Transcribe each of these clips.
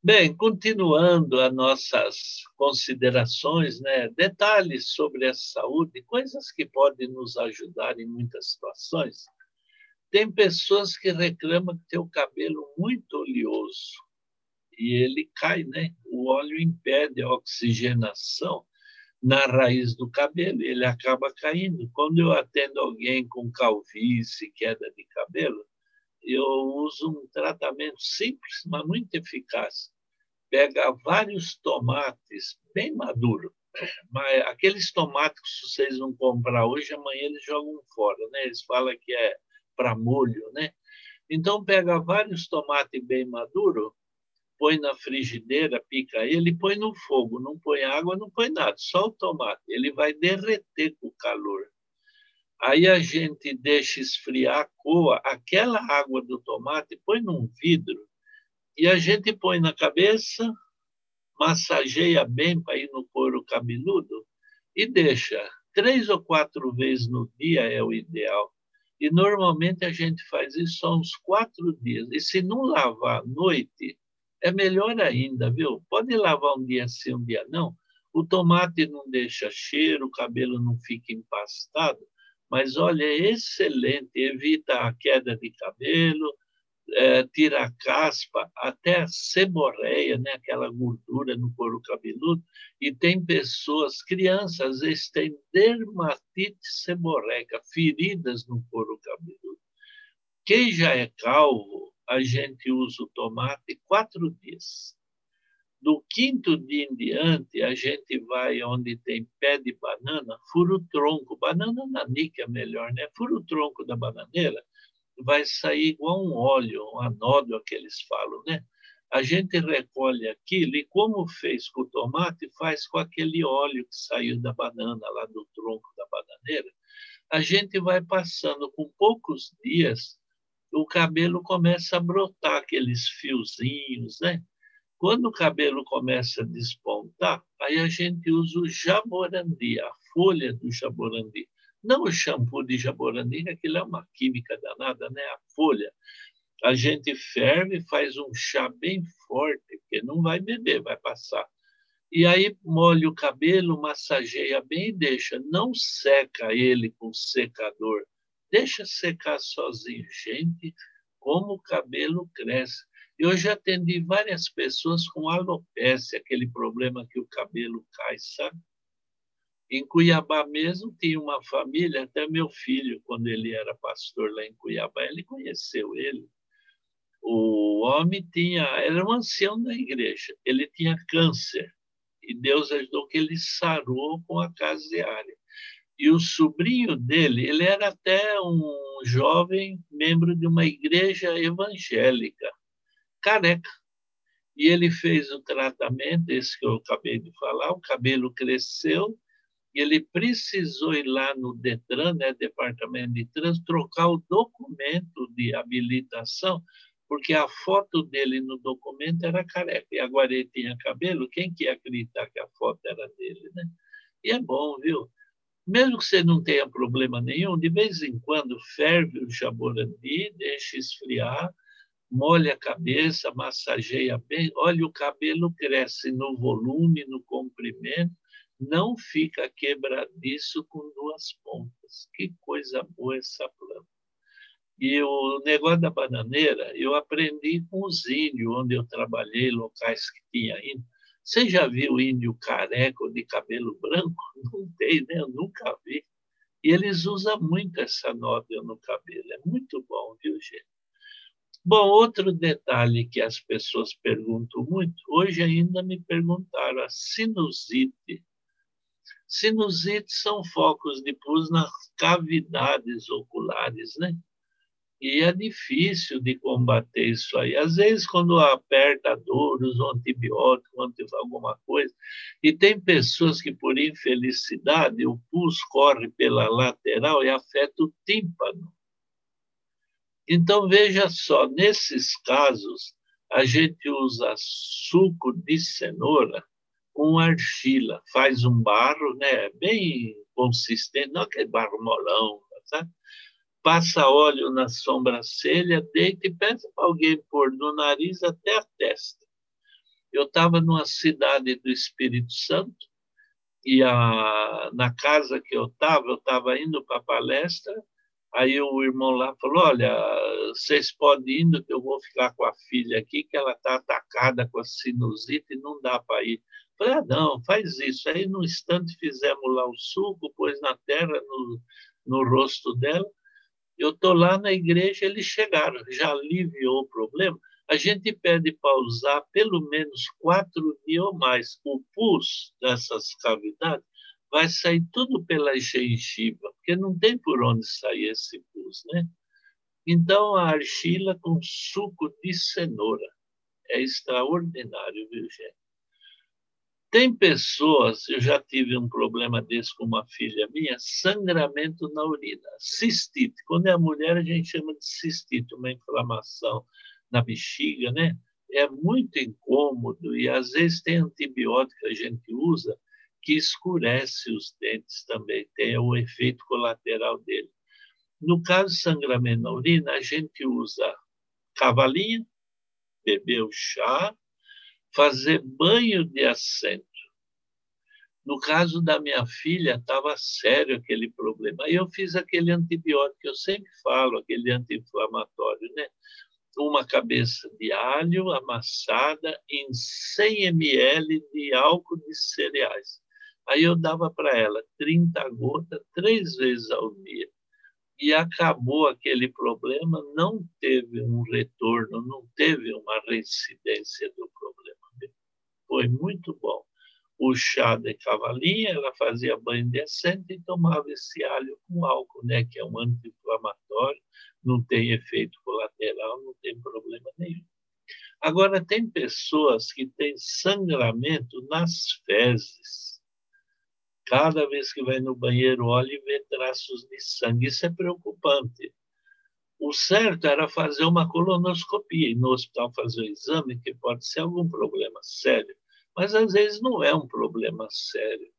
Bem, continuando as nossas considerações, né? detalhes sobre a saúde, coisas que podem nos ajudar em muitas situações. Tem pessoas que reclamam que tem o cabelo muito oleoso e ele cai, né? O óleo impede a oxigenação na raiz do cabelo, ele acaba caindo. Quando eu atendo alguém com calvície, queda de cabelo, eu uso um tratamento simples, mas muito eficaz. Pega vários tomates bem maduros, mas aqueles tomates que vocês vão comprar hoje, amanhã eles jogam fora, né? Eles falam que é para molho, né? Então pega vários tomates bem maduros, põe na frigideira, pica ele, põe no fogo, não põe água, não põe nada, só o tomate. Ele vai derreter com o calor. Aí a gente deixa esfriar, coa aquela água do tomate, põe num vidro e a gente põe na cabeça, massageia bem para ir no couro cabeludo e deixa três ou quatro vezes no dia é o ideal. E normalmente a gente faz isso só uns quatro dias. E se não lavar à noite, é melhor ainda, viu? Pode lavar um dia sim, um dia não. O tomate não deixa cheiro, o cabelo não fica empastado, mas olha, é excelente, evita a queda de cabelo, é, tira a caspa, até a seborreia, né, aquela gordura no couro cabeludo, e tem pessoas, crianças, às vezes têm dermatite seborreica, feridas no couro cabeludo. Quem já é calvo, a gente usa o tomate quatro dias. Do quinto dia em diante, a gente vai onde tem pé de banana, fura o tronco. Banana nanica é melhor, né? Fura o tronco da bananeira, vai sair igual um óleo, um anódio que eles falam, né? A gente recolhe aquilo e, como fez com o tomate, faz com aquele óleo que saiu da banana, lá do tronco da bananeira. A gente vai passando com poucos dias, o cabelo começa a brotar aqueles fiozinhos, né? Quando o cabelo começa a despontar, aí a gente usa o jaborandi, a folha do jaborandi. Não o shampoo de jaborandi, que aquilo é uma química danada, né? A folha. A gente ferve, faz um chá bem forte, porque não vai beber, vai passar. E aí molha o cabelo, massageia bem e deixa. Não seca ele com secador Deixa secar sozinho. Gente, como o cabelo cresce. Eu já atendi várias pessoas com alopecia, aquele problema que o cabelo cai, sabe? Em Cuiabá mesmo tinha uma família, até meu filho, quando ele era pastor lá em Cuiabá, ele conheceu ele. O homem tinha, era um ancião da igreja, ele tinha câncer e Deus ajudou que ele sarou com a casa diária. E o sobrinho dele, ele era até um jovem membro de uma igreja evangélica, careca. E ele fez o tratamento, esse que eu acabei de falar, o cabelo cresceu, e ele precisou ir lá no Detran, né, Departamento de Trânsito, trocar o documento de habilitação, porque a foto dele no documento era careca, e agora ele tinha cabelo, quem que ia acreditar que a foto era dele, né? E é bom, viu? Mesmo que você não tenha problema nenhum, de vez em quando ferve o jaborandi, deixa esfriar, molha a cabeça, massageia bem. Olha, o cabelo cresce no volume, no comprimento, não fica quebradiço com duas pontas. Que coisa boa essa planta. E o negócio da bananeira, eu aprendi com os índios, onde eu trabalhei, locais que tinha ainda. Você já viu índio careca ou de cabelo branco? Não tem, né? Eu nunca vi. E eles usam muito essa nódoa no cabelo. É muito bom, viu, gente? Bom, outro detalhe que as pessoas perguntam muito, hoje ainda me perguntaram a sinusite. Sinusite são focos de pus nas cavidades oculares, né? E é difícil de combater isso aí. Às vezes, quando aperta a dor, usa um antibiótico, alguma coisa, e tem pessoas que, por infelicidade, o pus corre pela lateral e afeta o tímpano. Então, veja só, nesses casos, a gente usa suco de cenoura com argila, faz um barro né, bem consistente, não aquele barro molão, sabe? passa óleo na sobrancelha, deita e peça para alguém pôr do nariz até a testa. Eu estava numa cidade do Espírito Santo e a, na casa que eu estava, eu estava indo para a palestra, aí o irmão lá falou, olha, vocês podem ir, que eu vou ficar com a filha aqui, que ela está atacada com a sinusite e não dá para ir. Falei, ah, não, faz isso. Aí, no instante, fizemos lá o suco, pôs na terra, no, no rosto dela. Eu estou lá na igreja, eles chegaram, já aliviou o problema. A gente pede para usar pelo menos quatro dias ou mais. O pus dessas cavidades vai sair tudo pela gengiva, porque não tem por onde sair esse pus, né? Então, a argila com suco de cenoura é extraordinário, viu, gente? Tem pessoas, eu já tive um problema desse com uma filha minha, sangramento na urina, cistite. Quando é mulher, a gente chama de cistite, uma inflamação na bexiga, né? É muito incômodo e às vezes tem antibiótico que a gente usa que escurece os dentes também, tem o efeito colateral dele. No caso de sangramento na urina, a gente usa cavalinha, beber o chá, fazer banho de assento. No caso da minha filha, estava sério aquele problema. Aí eu fiz aquele antibiótico eu sempre falo, aquele anti-inflamatório, né? Uma cabeça de alho amassada em 100 ml de álcool de cereais. Aí eu dava para ela 30 gotas três vezes ao dia. E acabou aquele problema, não teve um retorno, não teve uma reincidência do problema foi muito bom. O chá de cavalinha, ela fazia banho decente e tomava esse alho com álcool, né, que é um anti-inflamatório, não tem efeito colateral, não tem problema nenhum. Agora, tem pessoas que têm sangramento nas fezes. Cada vez que vai no banheiro, olha e vê traços de sangue. Isso é preocupante. O certo era fazer uma colonoscopia e no hospital fazer o exame, que pode ser algum problema sério, mas às vezes não é um problema sério.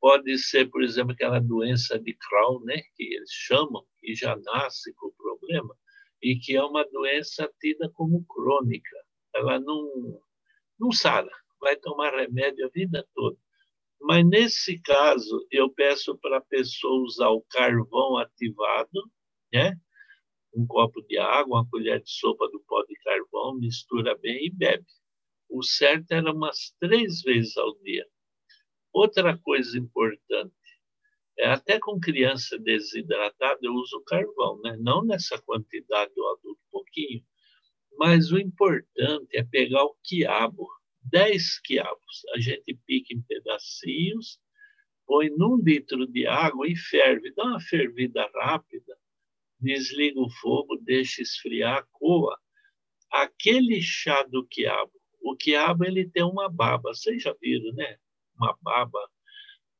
Pode ser, por exemplo, aquela doença de Crohn, né, que eles chamam, que já nasce com o problema, e que é uma doença tida como crônica. Ela não, não sara, vai tomar remédio a vida toda. Mas, nesse caso, eu peço para a pessoa usar o carvão ativado, né? um copo de água, uma colher de sopa do pó de carvão, mistura bem e bebe. O certo era umas três vezes ao dia. Outra coisa importante, é até com criança desidratada eu uso carvão, né? não nessa quantidade do adulto, pouquinho, mas o importante é pegar o quiabo, 10 quiabos, a gente pica em pedacinhos, põe num litro de água e ferve, dá uma fervida rápida, desliga o fogo, deixa esfriar, coa. Aquele chá do quiabo, o quiabo ele tem uma baba, vocês já viram, né? Uma baba.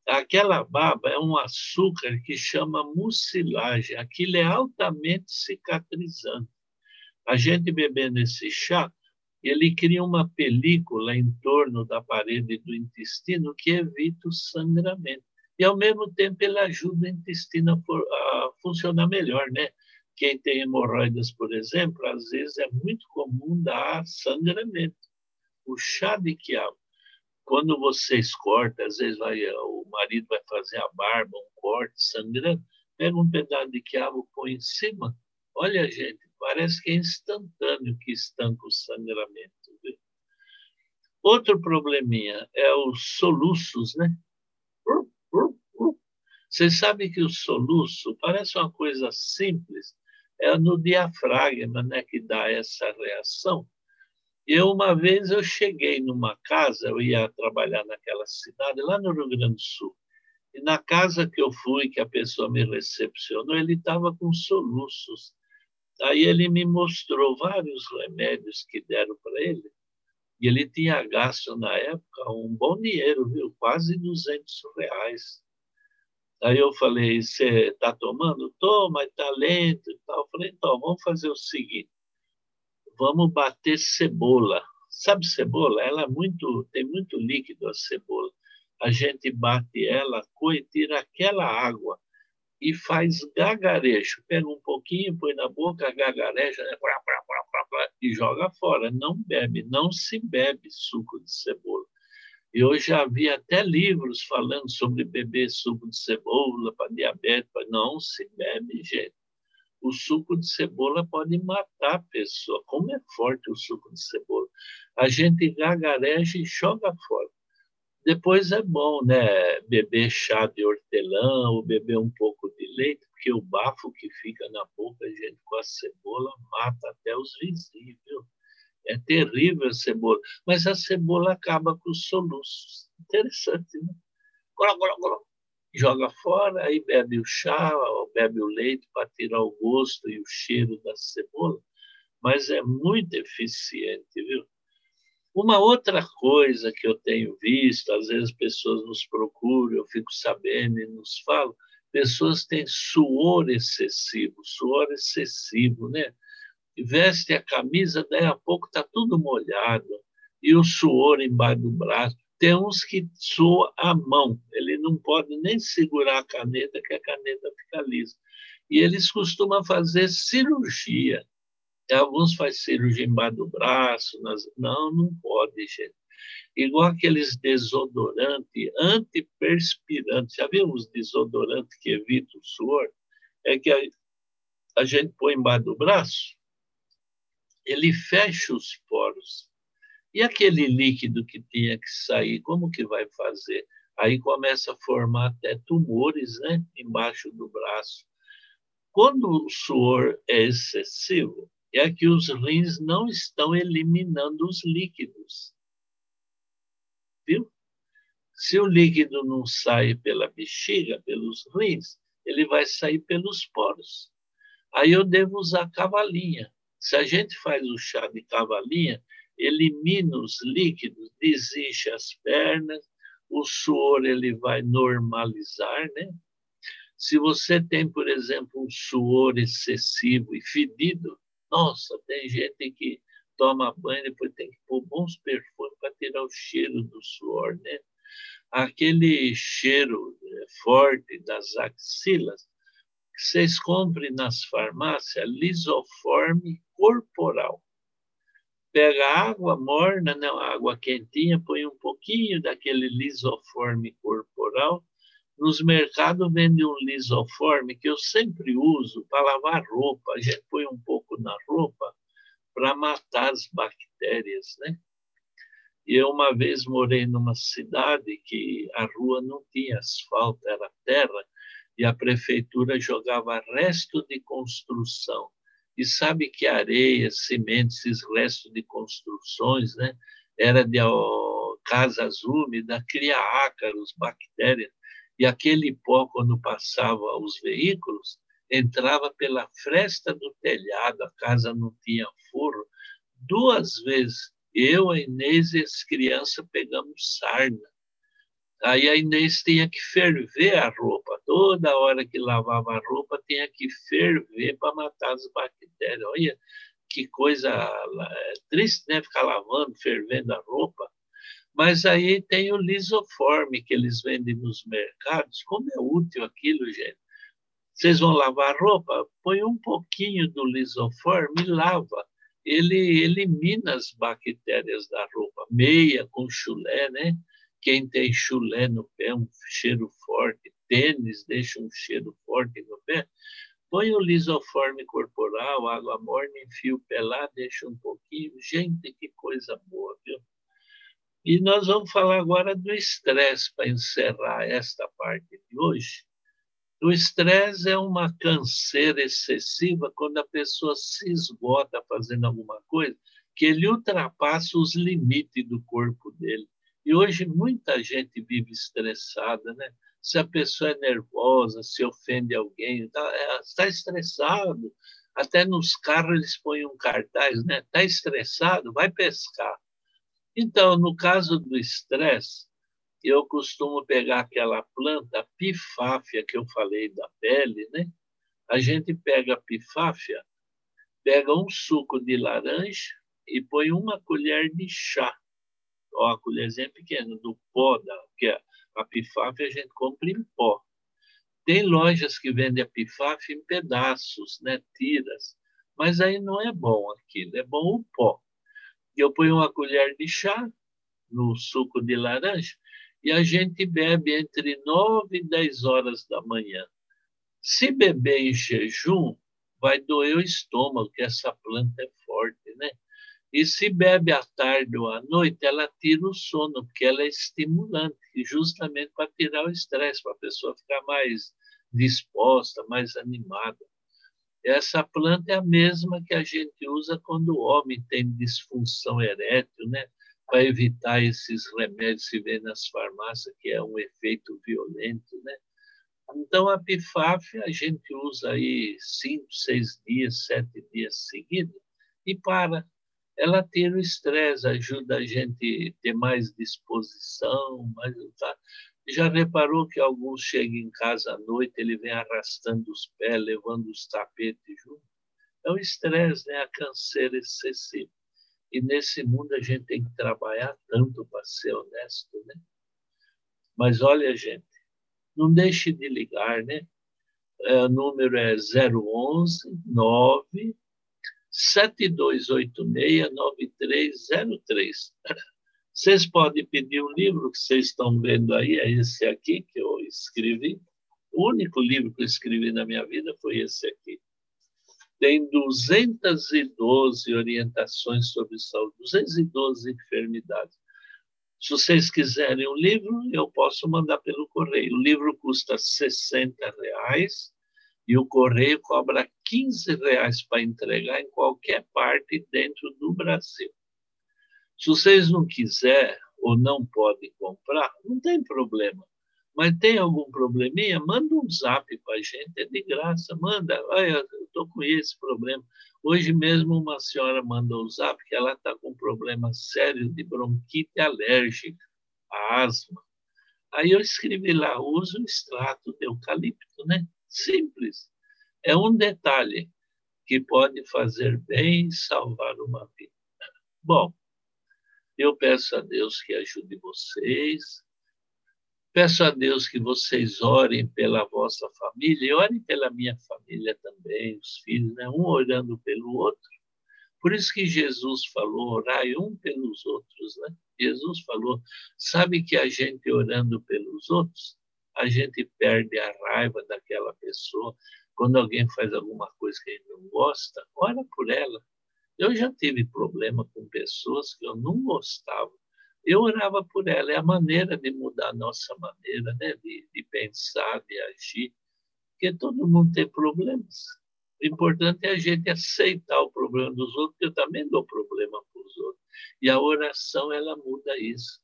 Aquela baba é um açúcar que chama mucilagem. Aquilo é altamente cicatrizante. A gente bebendo esse chá, ele cria uma película em torno da parede do intestino que evita o sangramento e, ao mesmo tempo, ele ajuda o intestino a, funcionar melhor, né? Quem tem hemorroidas, por exemplo, às vezes é muito comum dar sangramento. O chá de quiabo, quando vocês cortam, às vezes vai, o marido vai fazer a barba, um corte sangrando, pega um pedaço de quiabo, põe em cima. Olha, gente, parece que é instantâneo que estanca o sangramento. Viu? Outro probleminha é os soluços, né? Vocês sabem que o soluço parece uma coisa simples, é no diafragma né, que dá essa reação. Eu, uma vez, eu cheguei numa casa, eu ia trabalhar naquela cidade, lá no Rio Grande do Sul, e na casa que eu fui, que a pessoa me recepcionou, ele estava com soluços. Aí ele me mostrou vários remédios que deram para ele, e ele tinha gasto, na época, um bom dinheiro, viu? quase 200 reais. Aí eu falei, você está tomando? Toma, está lento e tal. Eu falei, então, vamos fazer o seguinte, vamos bater cebola. Sabe cebola? Ela é muito, tem muito líquido a cebola. A gente bate ela, coe, tira aquela água e faz gagarejo. Pega um pouquinho, põe na boca, gagareja, né? e joga fora, não bebe, não se bebe suco de cebola. Eu já vi até livros falando sobre beber suco de cebola para diabetes, não se bebe, gente. O suco de cebola pode matar a pessoa. Como é forte o suco de cebola. A gente gagareja e joga fora. Depois é bom, né? Beber chá de hortelã ou beber um pouco de leite, porque o bafo que fica na boca, gente, com a cebola mata até os vizinhos, viu? É terrível a cebola. Mas a cebola acaba com os soluços. Interessante, né? Joga fora, aí bebe o chá, ou bebe o leite para tirar o gosto e o cheiro da cebola. Mas é muito eficiente, viu? Uma outra coisa que eu tenho visto, às vezes pessoas nos procuram, eu fico sabendo e nos falam, pessoas têm suor excessivo, suor excessivo, né? Veste a camisa, daí a pouco está tudo molhado, e o suor embaixo do braço. Tem uns que soa a mão, ele não pode nem segurar a caneta, que a caneta fica lisa. E eles costumam fazer cirurgia Alguns fazem cirurgia embaixo do braço. Nas... Não, não pode, gente. Igual aqueles desodorantes antiperspirantes. Já viu os desodorantes que evitam o suor? É que a, a gente põe embaixo do braço, ele fecha os poros. E aquele líquido que tinha que sair, como que vai fazer? Aí começa a formar até tumores né, embaixo do braço. Quando o suor é excessivo, é que os rins não estão eliminando os líquidos. Viu? Se o líquido não sai pela bexiga, pelos rins, ele vai sair pelos poros. Aí eu devo usar cavalinha. Se a gente faz o chá de cavalinha, elimina os líquidos, desincha as pernas, o suor ele vai normalizar, né? Se você tem, por exemplo, um suor excessivo e fedido, nossa, tem gente que toma banho e depois tem que pôr bons perfumes para tirar o cheiro do suor, né? Aquele cheiro é, forte das axilas, vocês comprem nas farmácias lisoforme corporal. Pega água morna, não, água quentinha, põe um pouquinho daquele lisoforme corporal nos mercados vende um lisoforme que eu sempre uso para lavar roupa. A gente põe um pouco na roupa para matar as bactérias, né? E eu uma vez morei numa cidade que a rua não tinha asfalto, era terra, e a prefeitura jogava resto de construção. E sabe que areia, cimento, esses restos de construções, né? Era de ó, casas úmidas, cria ácaros, bactérias e aquele pó, quando passava os veículos, entrava pela fresta do telhado, a casa não tinha forro. Duas vezes, eu, a Inês e as crianças pegamos sarna. Aí a Inês tinha que ferver a roupa. Toda hora que lavava a roupa, tinha que ferver para matar as bactérias. Olha que coisa é triste, né? Ficar lavando, fervendo a roupa. Mas aí tem o lisoforme que eles vendem nos mercados. Como é útil aquilo, gente? Vocês vão lavar roupa? Põe um pouquinho do lisoforme e lava. Ele elimina as bactérias da roupa. Meia com chulé, né? Quem tem chulé no pé, um cheiro forte. Tênis deixa um cheiro forte no pé. Põe o lisoforme corporal, água morna, enfia o pé lá, deixa um pouquinho. Gente, que coisa boa, viu? E nós vamos falar agora do estresse, para encerrar esta parte de hoje. O estresse é uma canseira excessiva quando a pessoa se esgota fazendo alguma coisa que ele ultrapassa os limites do corpo dele. E hoje muita gente vive estressada, né? Se a pessoa é nervosa, se ofende alguém, está é, tá estressado. Até nos carros eles põem um cartaz, né? Está estressado, vai pescar. Então, no caso do estresse, eu costumo pegar aquela planta pifáfia que eu falei da pele, né? A gente pega a pifáfia, pega um suco de laranja e põe uma colher de chá, ó, a colherzinha pequena, do pó, da, que é a pifáfia a gente compra em pó. Tem lojas que vendem a pifáfia em pedaços, né? tiras, Mas aí não é bom aquilo, é bom o pó. Eu ponho uma colher de chá no suco de laranja e a gente bebe entre 9 e 10 horas da manhã. Se beber em jejum, vai doer o estômago, que essa planta é forte, né? E se bebe à tarde ou à noite, ela tira o sono, porque ela é estimulante, justamente para tirar o estresse, para a pessoa ficar mais disposta, mais animada. Essa planta é a mesma que a gente usa quando o homem tem disfunção erétil, né? Para evitar esses remédios que vê nas farmácias, que é um efeito violento, né? Então, a PIFAF a gente usa aí cinco, seis dias, sete dias seguidos e para. Ela tira o estresse, ajuda a gente a ter mais disposição, mais tá? Já reparou que alguns chegam em casa à noite, ele vem arrastando os pés, levando os tapetes junto? É o estresse, né? a canseira excessiva. E nesse mundo a gente tem que trabalhar tanto para ser honesto, né? Mas olha, gente, não deixe de ligar, né? É, o número é 011 9 7286 9303. Vocês podem pedir o livro que vocês estão vendo aí, é esse aqui que eu escrevi. O único livro que eu escrevi na minha vida foi esse aqui. Tem 212 orientações sobre saúde, 212 enfermidades. Se vocês quiserem um livro, eu posso mandar pelo correio. O livro custa 60 reais e o correio cobra 15 reais para entregar em qualquer parte dentro do Brasil. Se vocês não quiserem ou não podem comprar, não tem problema. Mas tem algum probleminha? Manda um zap para a gente, é de graça. Manda, olha, eu estou com esse problema. Hoje mesmo uma senhora mandou um zap que ela está com um problema sério de bronquite alérgica, asma. Aí eu escrevi lá, usa o extrato de eucalipto, né? Simples. É um detalhe que pode fazer bem e salvar uma vida. Bom, eu peço a Deus que ajude vocês. Peço a Deus que vocês orem pela vossa família e orem pela minha família também, os filhos, né? um orando pelo outro. Por isso que Jesus falou, orai um pelos outros. Né? Jesus falou, sabe que a gente orando pelos outros, a gente perde a raiva daquela pessoa. Quando alguém faz alguma coisa que a gente não gosta, ora por ela. Eu já tive problema com pessoas que eu não gostava. Eu orava por ela. É a maneira de mudar a nossa maneira né? de, de pensar, de agir. Porque todo mundo tem problemas. O importante é a gente aceitar o problema dos outros, porque eu também dou problema para os outros. E a oração, ela muda isso.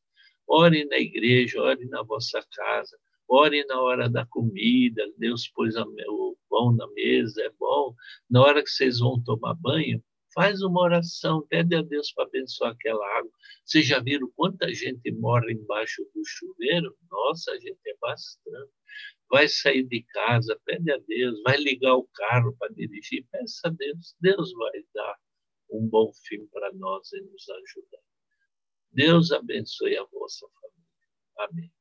Ore na igreja, ore na vossa casa, ore na hora da comida. Deus pôs o pão na mesa, é bom. Na hora que vocês vão tomar banho, Faz uma oração, pede a Deus para abençoar aquela água. Vocês já viram quanta gente morre embaixo do chuveiro? Nossa, a gente é bastante. Vai sair de casa, pede a Deus. Vai ligar o carro para dirigir, peça a Deus. Deus vai dar um bom fim para nós e nos ajudar. Deus abençoe a vossa família. Amém.